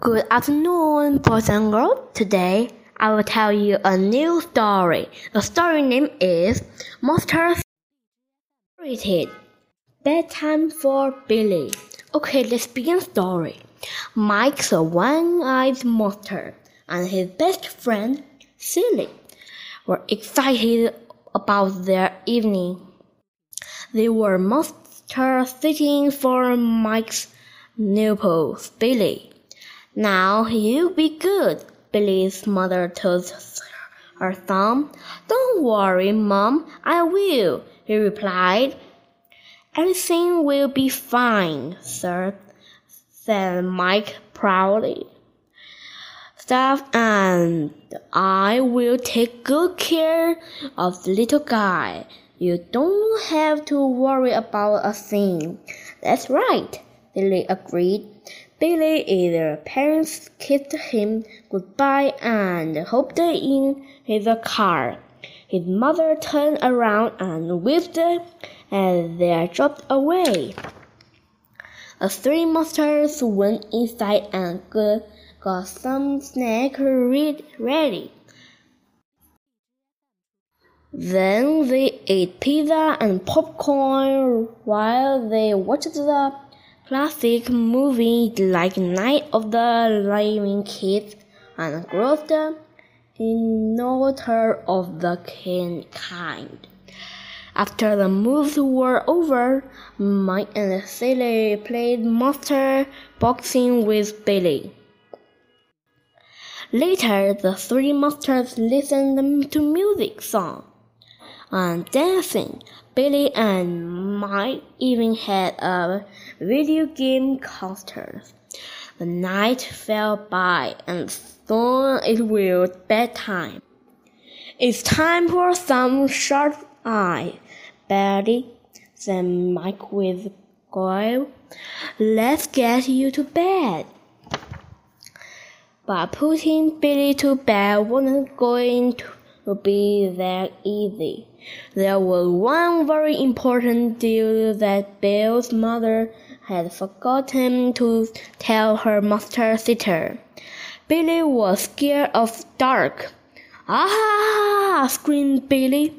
Good afternoon, boys and girls. Today I will tell you a new story. The story name is Monster Spirited. Bedtime for Billy. Okay, let's begin story. Mike's a one-eyed monster and his best friend, Silly, were excited about their evening. They were monster sitting for Mike's new nipples, Billy. Now you be good, Billy's mother told her son. Don't worry, Mom, I will, he replied. Everything will be fine, sir, said Mike proudly. Stuff and I will take good care of the little guy. You don't have to worry about a thing. That's right, Billy agreed. Billy and either parents kissed him goodbye and hopped in his car. His mother turned around and waved as they dropped away. The three monsters went inside and got some snack ready. Then they ate pizza and popcorn while they watched the classic movies like Night of the Living Kids and Growth Innovator of the King Kind. After the moves were over, Mike and Silly played monster boxing with Billy. Later, the three monsters listened to music songs Um, and dancing. Billy and Mike even had a video game concert. The night fell by and soon it was bedtime. It's time for some shut eye, Billy, said Mike with guile. Let's get you to bed. But putting Billy to bed wasn't going to be that easy. There was one very important deal that Bill's mother had forgotten to tell her master sitter. Billy was scared of dark. Ah! screamed Billy.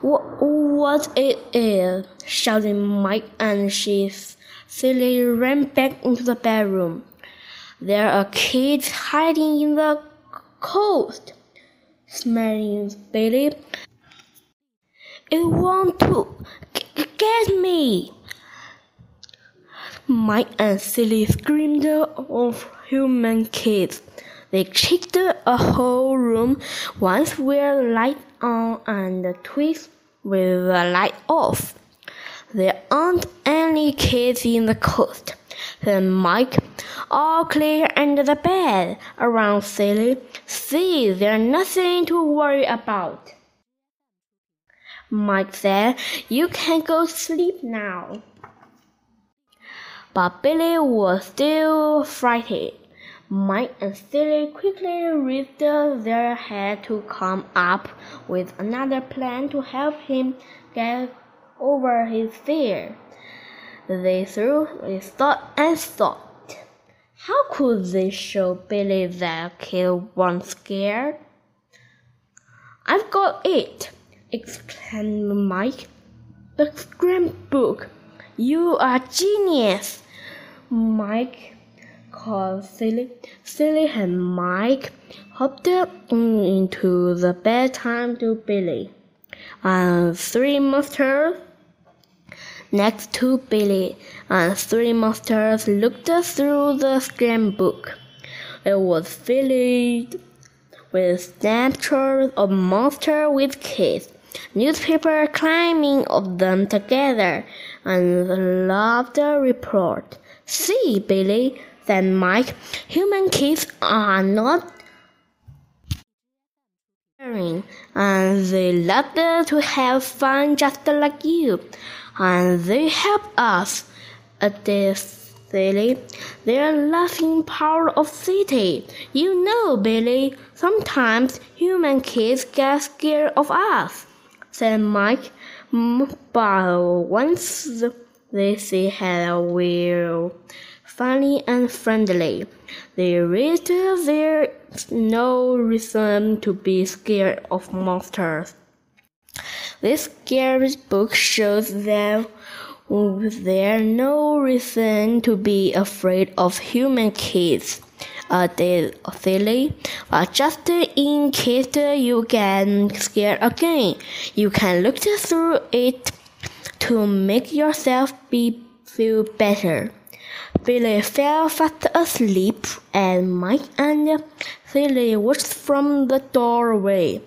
What, what it is? shouted Mike and she silly ran back into the bedroom. There are kids hiding in the coast, smelling Billy. It want to get me. Mike and Silly screamed of human kids. They checked a whole room, once with light on and twice with the light off. There aren't any kids in the coast, said Mike. All clear under the bed around Silly. See, there's nothing to worry about. Mike said, You can go sleep now. But Billy was still frightened. Mike and Silly quickly raised their head to come up with another plan to help him get over his fear. They threw, they thought and thought. How could they show Billy that kid wasn't scared? I've got it, exclaimed Mike. The scrapbook. You are genius. Mike called Silly. Silly and Mike hopped into the bedtime to Billy. And three monsters next to Billy, and three monsters looked through the scrapbook. It was filled with snapshots of monsters with kids newspaper climbing of them together, and the laughter report. See, Billy, said Mike, human kids are not and they love to have fun just like you, and they help us. Silly, they're laughing power of city. You know, Billy, sometimes human kids get scared of us said Mike. But once they see how we're funny and friendly. they There is there's no reason to be scared of monsters. This scary book shows that there's no reason to be afraid of human kids. Uh, they silly, but just in case you get scared again, you can look through it to make yourself be feel better. Billy fell fast asleep, and Mike and Silly watched from the doorway.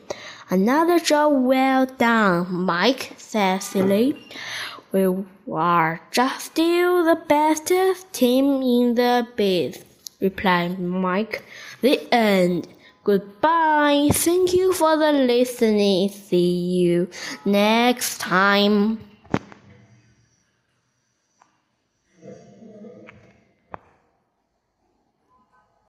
Another job well done, Mike, said Silly. We are just still the best team in the biz, replied Mike. The end. Goodbye. Thank you for the listening. See you next time.